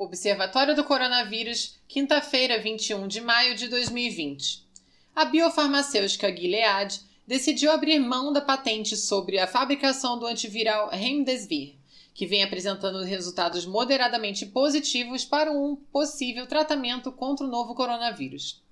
Observatório do Coronavírus, quinta-feira, 21 de maio de 2020. A biofarmacêutica Gilead decidiu abrir mão da patente sobre a fabricação do antiviral Remdesivir, que vem apresentando resultados moderadamente positivos para um possível tratamento contra o novo coronavírus.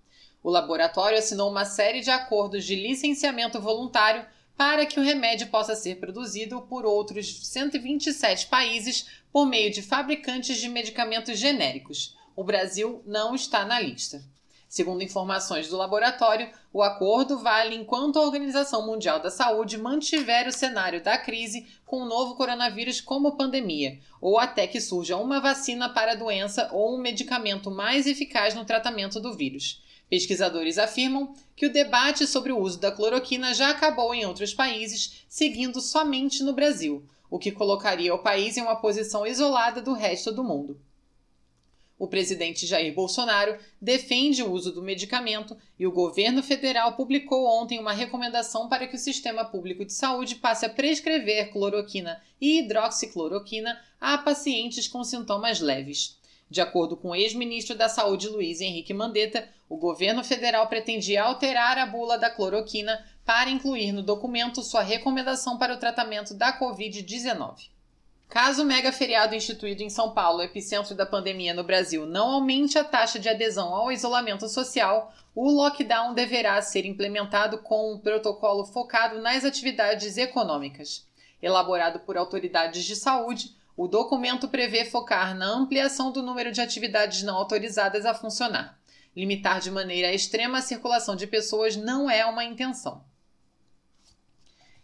O laboratório assinou uma série de acordos de licenciamento voluntário para que o remédio possa ser produzido por outros 127 países por meio de fabricantes de medicamentos genéricos. O Brasil não está na lista. Segundo informações do laboratório, o acordo vale enquanto a Organização Mundial da Saúde mantiver o cenário da crise com o novo coronavírus como pandemia, ou até que surja uma vacina para a doença ou um medicamento mais eficaz no tratamento do vírus. Pesquisadores afirmam que o debate sobre o uso da cloroquina já acabou em outros países, seguindo somente no Brasil, o que colocaria o país em uma posição isolada do resto do mundo. O presidente Jair Bolsonaro defende o uso do medicamento e o governo federal publicou ontem uma recomendação para que o sistema público de saúde passe a prescrever cloroquina e hidroxicloroquina a pacientes com sintomas leves. De acordo com o ex-ministro da Saúde Luiz Henrique Mandetta, o governo federal pretendia alterar a bula da cloroquina para incluir no documento sua recomendação para o tratamento da Covid-19. Caso o mega feriado instituído em São Paulo, epicentro da pandemia no Brasil, não aumente a taxa de adesão ao isolamento social, o lockdown deverá ser implementado com um protocolo focado nas atividades econômicas. Elaborado por autoridades de saúde, o documento prevê focar na ampliação do número de atividades não autorizadas a funcionar. Limitar de maneira extrema a circulação de pessoas não é uma intenção.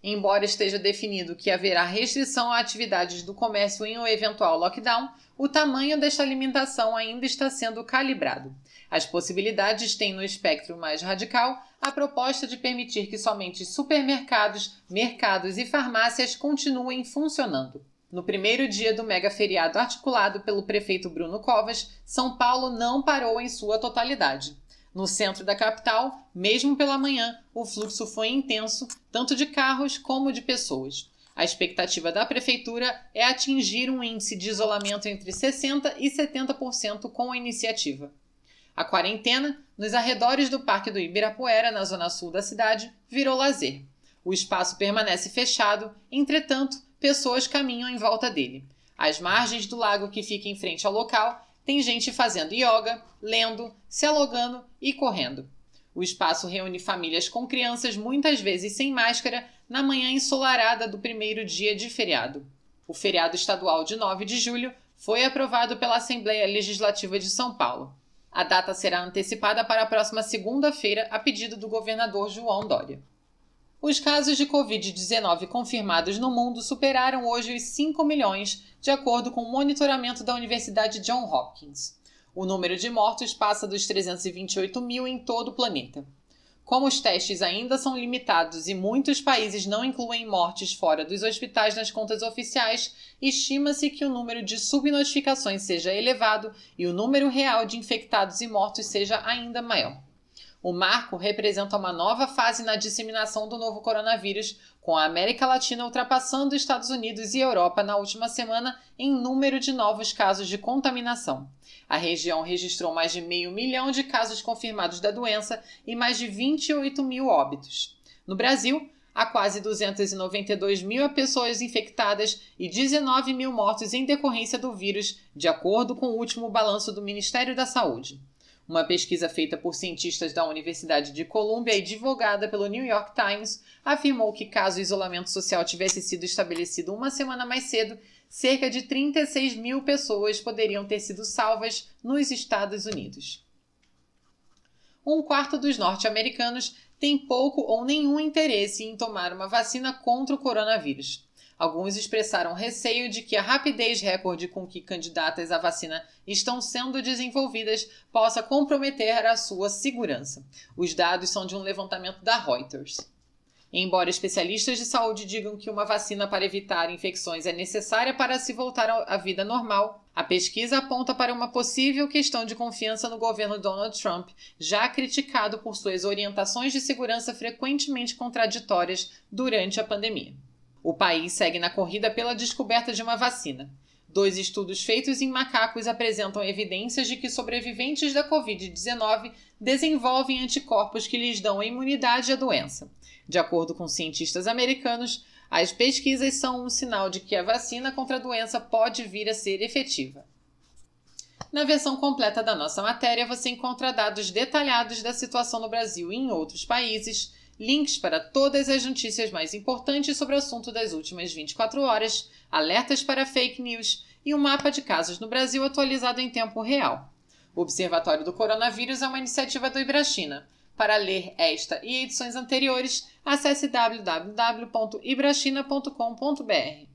Embora esteja definido que haverá restrição a atividades do comércio em um eventual lockdown, o tamanho desta limitação ainda está sendo calibrado. As possibilidades têm no espectro mais radical a proposta de permitir que somente supermercados, mercados e farmácias continuem funcionando. No primeiro dia do mega feriado articulado pelo prefeito Bruno Covas, São Paulo não parou em sua totalidade. No centro da capital, mesmo pela manhã, o fluxo foi intenso, tanto de carros como de pessoas. A expectativa da prefeitura é atingir um índice de isolamento entre 60% e 70% com a iniciativa. A quarentena, nos arredores do Parque do Ibirapuera, na zona sul da cidade, virou lazer. O espaço permanece fechado, entretanto, pessoas caminham em volta dele. Às margens do lago que fica em frente ao local, tem gente fazendo yoga, lendo, se alongando e correndo. O espaço reúne famílias com crianças, muitas vezes sem máscara, na manhã ensolarada do primeiro dia de feriado. O feriado estadual de 9 de julho foi aprovado pela Assembleia Legislativa de São Paulo. A data será antecipada para a próxima segunda-feira, a pedido do governador João Dória. Os casos de Covid-19 confirmados no mundo superaram hoje os 5 milhões, de acordo com o monitoramento da Universidade John Hopkins. O número de mortos passa dos 328 mil em todo o planeta. Como os testes ainda são limitados e muitos países não incluem mortes fora dos hospitais nas contas oficiais, estima-se que o número de subnotificações seja elevado e o número real de infectados e mortos seja ainda maior. O marco representa uma nova fase na disseminação do novo coronavírus, com a América Latina ultrapassando Estados Unidos e Europa na última semana em número de novos casos de contaminação. A região registrou mais de meio milhão de casos confirmados da doença e mais de 28 mil óbitos. No Brasil, há quase 292 mil pessoas infectadas e 19 mil mortos em decorrência do vírus, de acordo com o último balanço do Ministério da Saúde. Uma pesquisa feita por cientistas da Universidade de Colômbia e divulgada pelo New York Times afirmou que, caso o isolamento social tivesse sido estabelecido uma semana mais cedo, cerca de 36 mil pessoas poderiam ter sido salvas nos Estados Unidos. Um quarto dos norte-americanos tem pouco ou nenhum interesse em tomar uma vacina contra o coronavírus. Alguns expressaram receio de que a rapidez recorde com que candidatas à vacina estão sendo desenvolvidas possa comprometer a sua segurança. Os dados são de um levantamento da Reuters. Embora especialistas de saúde digam que uma vacina para evitar infecções é necessária para se voltar à vida normal, a pesquisa aponta para uma possível questão de confiança no governo Donald Trump, já criticado por suas orientações de segurança frequentemente contraditórias durante a pandemia. O país segue na corrida pela descoberta de uma vacina. Dois estudos feitos em macacos apresentam evidências de que sobreviventes da Covid-19 desenvolvem anticorpos que lhes dão a imunidade à doença. De acordo com cientistas americanos, as pesquisas são um sinal de que a vacina contra a doença pode vir a ser efetiva. Na versão completa da nossa matéria, você encontra dados detalhados da situação no Brasil e em outros países, links para todas as notícias mais importantes sobre o assunto das últimas 24 horas, alertas para fake news e um mapa de casos no Brasil atualizado em tempo real. O Observatório do Coronavírus é uma iniciativa do Ibrachina. Para ler esta e edições anteriores, acesse www.ibrachina.com.br.